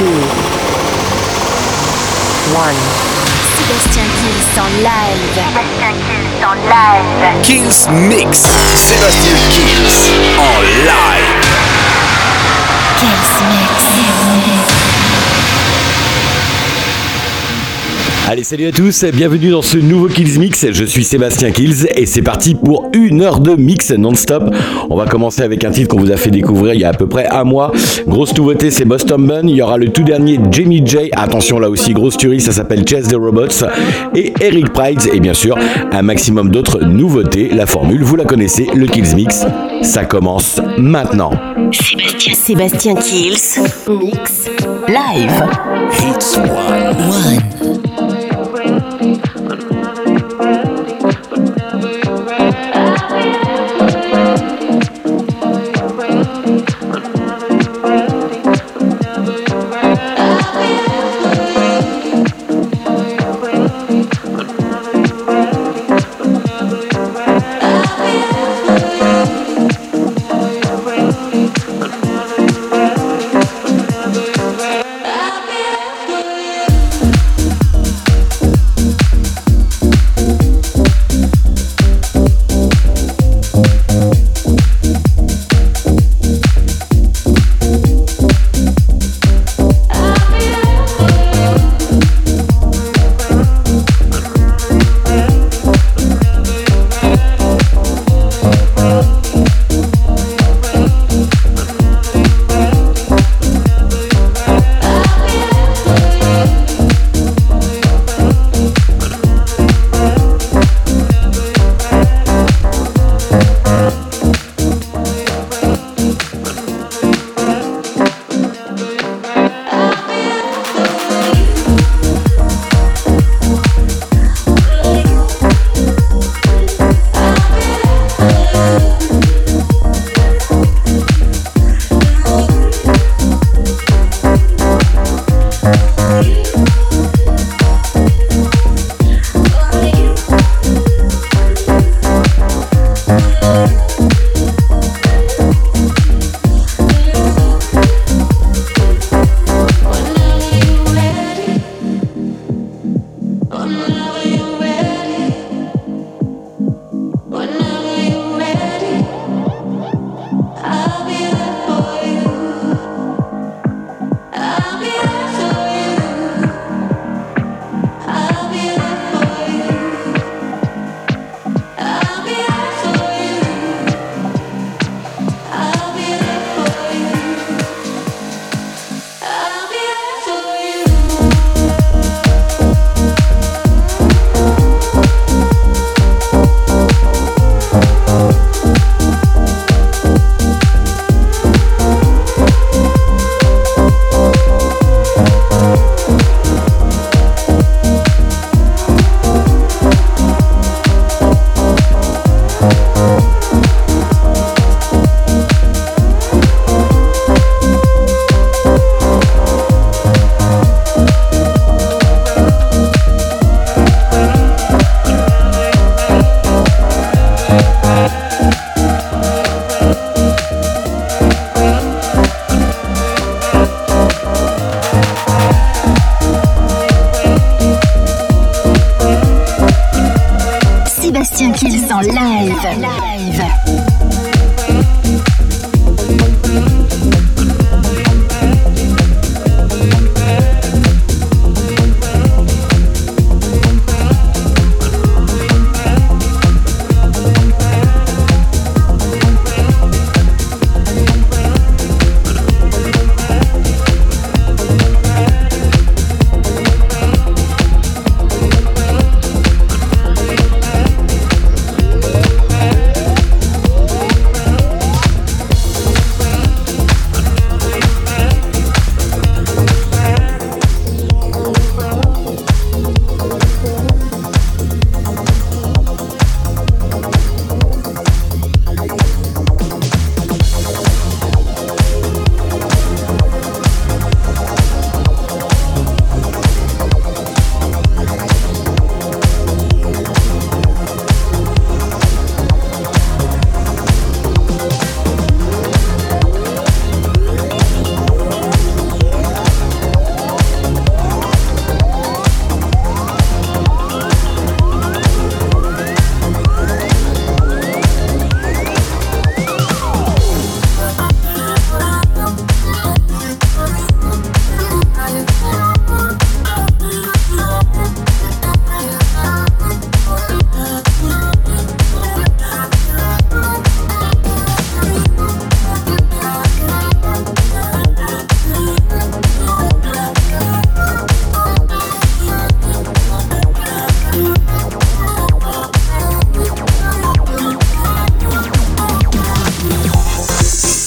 two, one. Sébastien Kills en live. Sébastien Kills en live. Kills Mix. Sébastien Kills en live. Kills Mix. Allez, salut à tous, bienvenue dans ce nouveau Kills Mix. Je suis Sébastien Kills et c'est parti pour une heure de mix non-stop. On va commencer avec un titre qu'on vous a fait découvrir il y a à peu près un mois. Grosse nouveauté, c'est Boston Bun. Il y aura le tout dernier Jamie J. Attention là aussi, grosse tuerie, ça s'appelle Chess the Robots. Et Eric Prides et bien sûr un maximum d'autres nouveautés. La formule, vous la connaissez, le Kills Mix. Ça commence maintenant. Sébastien, Sébastien Kills, mix, live. Hits One.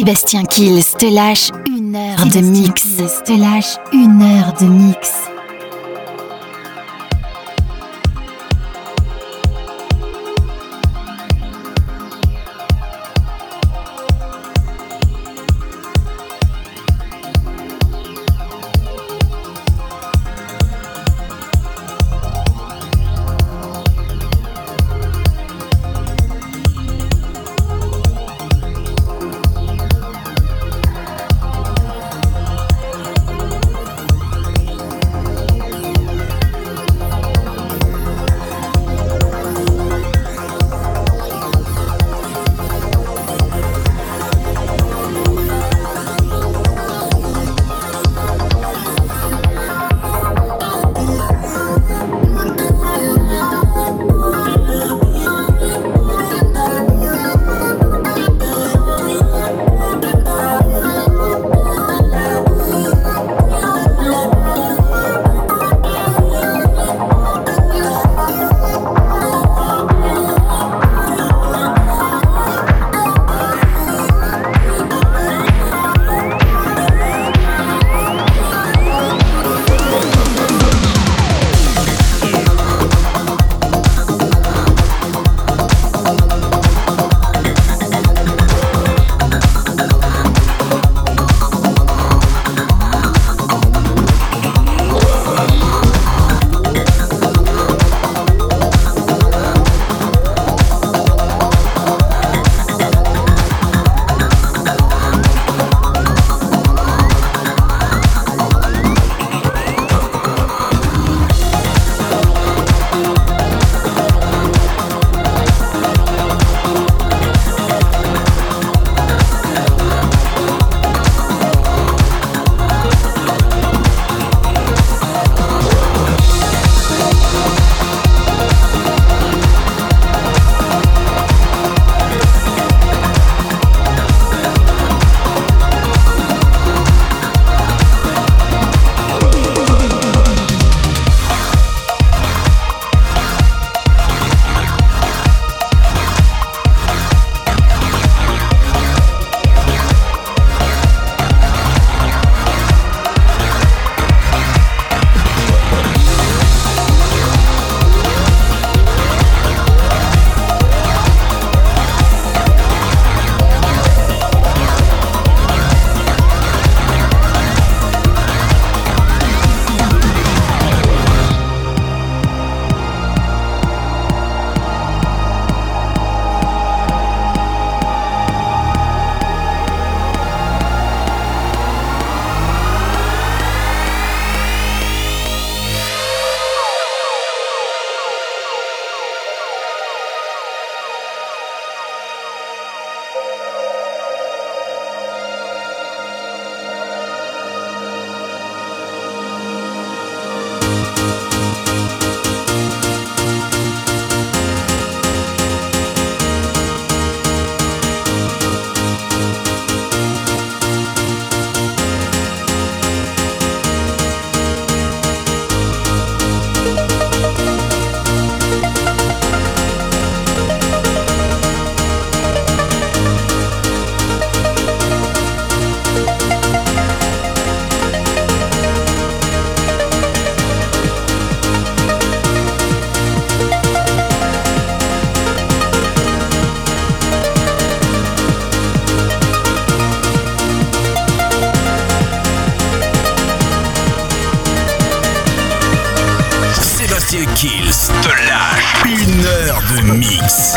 Sébastien Kills te lâche une heure de mix. Te lâche une heure de mix.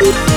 Mix.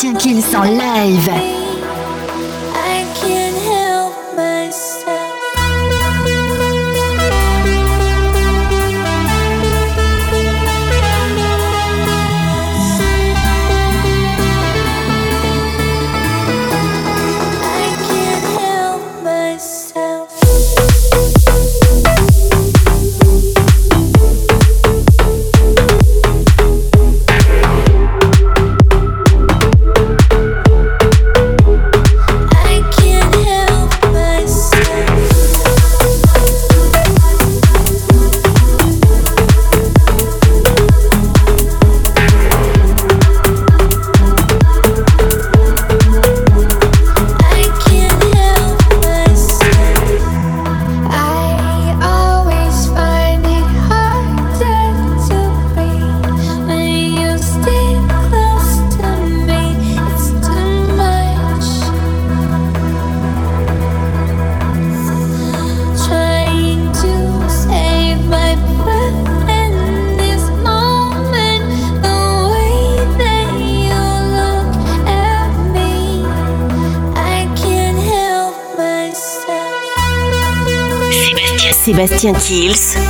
Sébastien Kills. Sébastien Kills,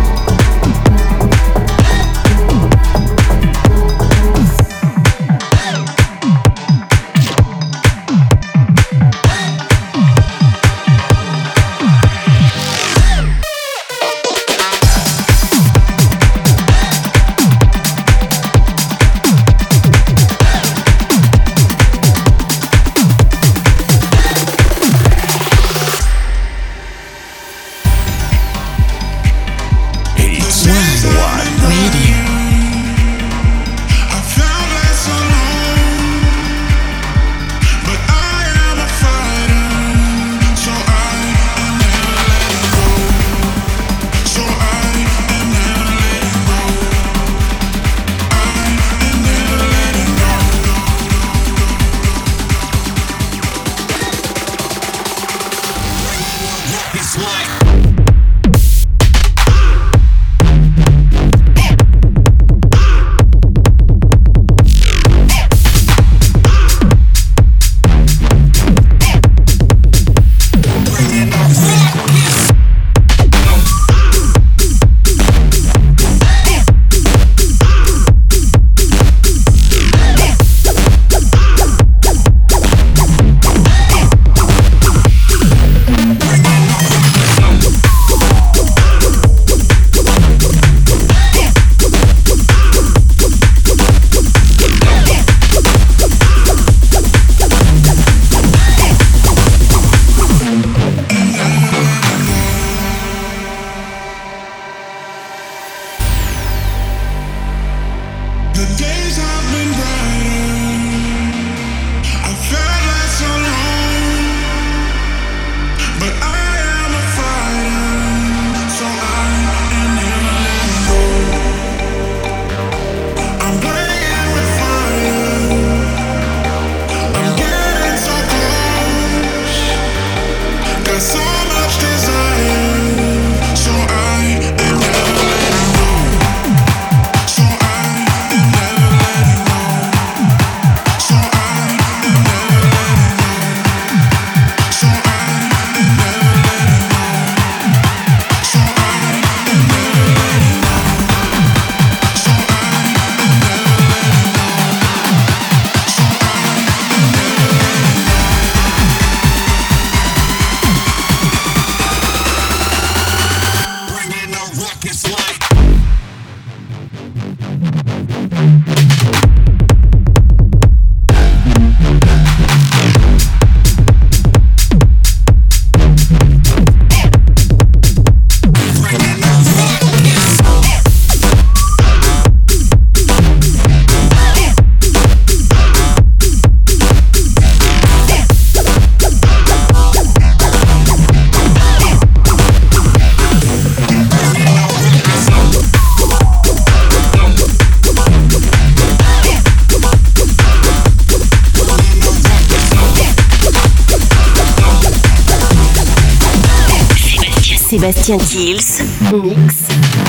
Sébastien Kills, mix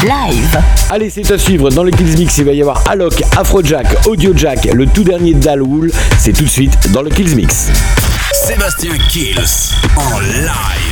live. Allez, c'est à suivre dans le Kills Mix. Il va y avoir Alok, Afrojack, Audiojack, le tout dernier Dalwool. C'est tout de suite dans le Kills Mix. Sébastien Kills en live.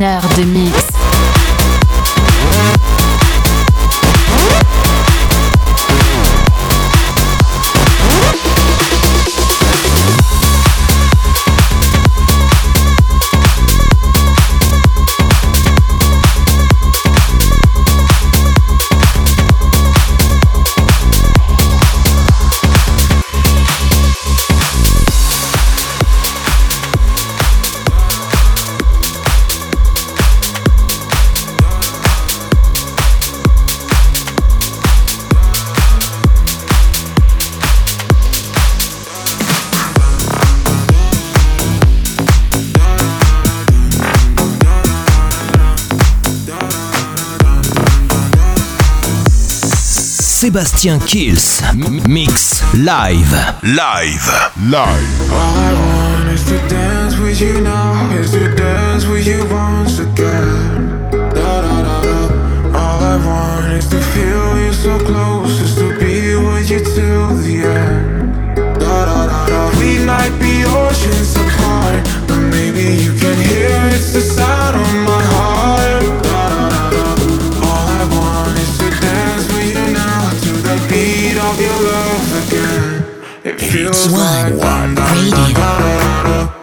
bonheur de. Sébastien Kills. Mix live. Live. Live. All I want is to dance with you now. Is to dance with you once again. Da, da, da, All I want is to feel you so close. Is to be with you till the end. Da, da, da, da. We might be oceans apart. But maybe you can hear it's the sound of my heart. your love again. It feels it's like one, one radio.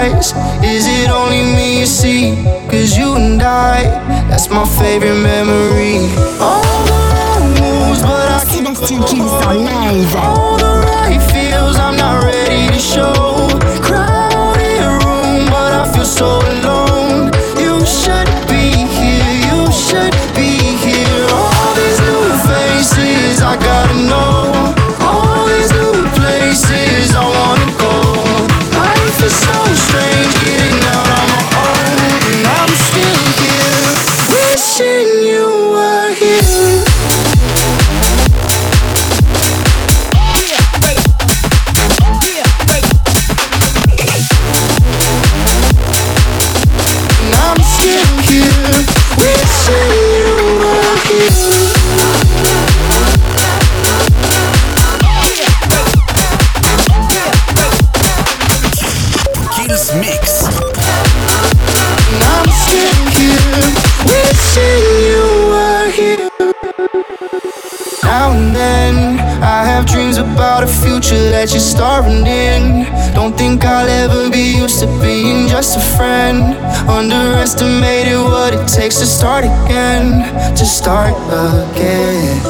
eyes. Is it only me you see? Cause you and I, that's my favorite memory. All the wrong moves, but I can't Sébastien Kills en. All the right feels I'm not ready to show. Crowded room, but I feel so future that you're starving in. Don't think I'll ever be used to being just a friend. Underestimated what it takes to start again, to start again.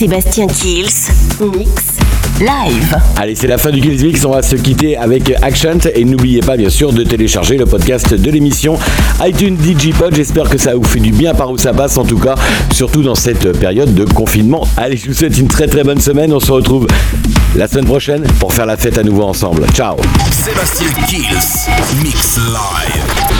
Sébastien Kills, Mix, Live. Allez, c'est la fin du Kills Mix. On va se quitter avec Action. Et n'oubliez pas, bien sûr, de télécharger le podcast de l'émission iTunes DigiPod. J'espère que ça vous fait du bien par où ça passe, en tout cas, surtout dans cette période de confinement. Allez, je vous souhaite une très très bonne semaine. On se retrouve la semaine prochaine pour faire la fête à nouveau ensemble. Ciao. Sébastien Kills, Mix Live.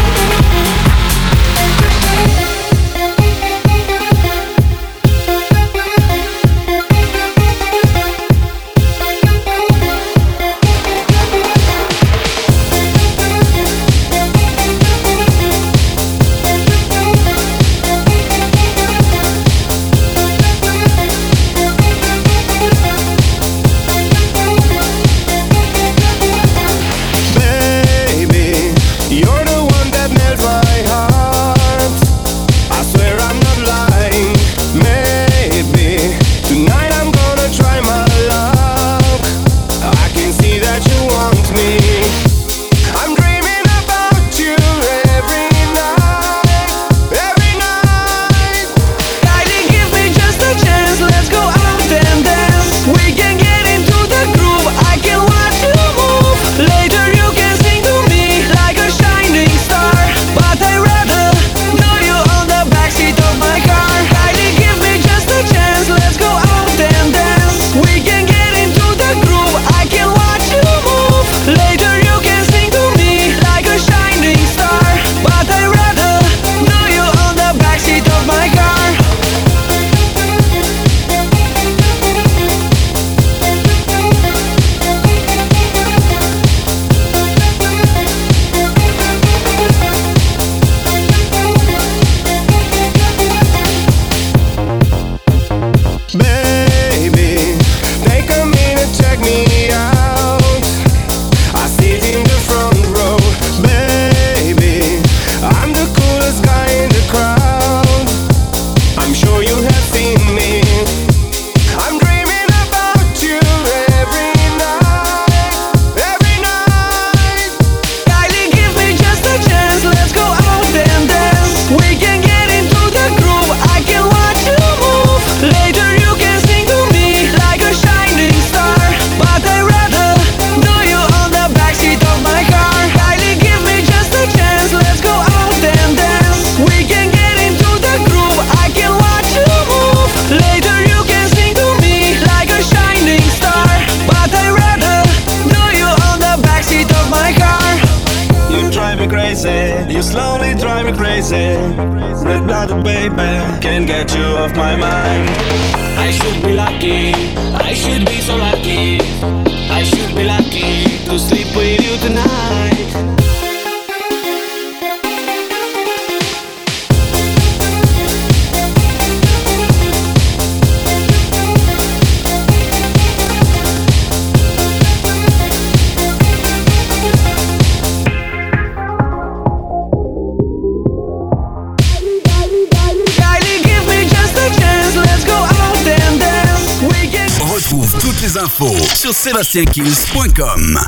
tienkiels.com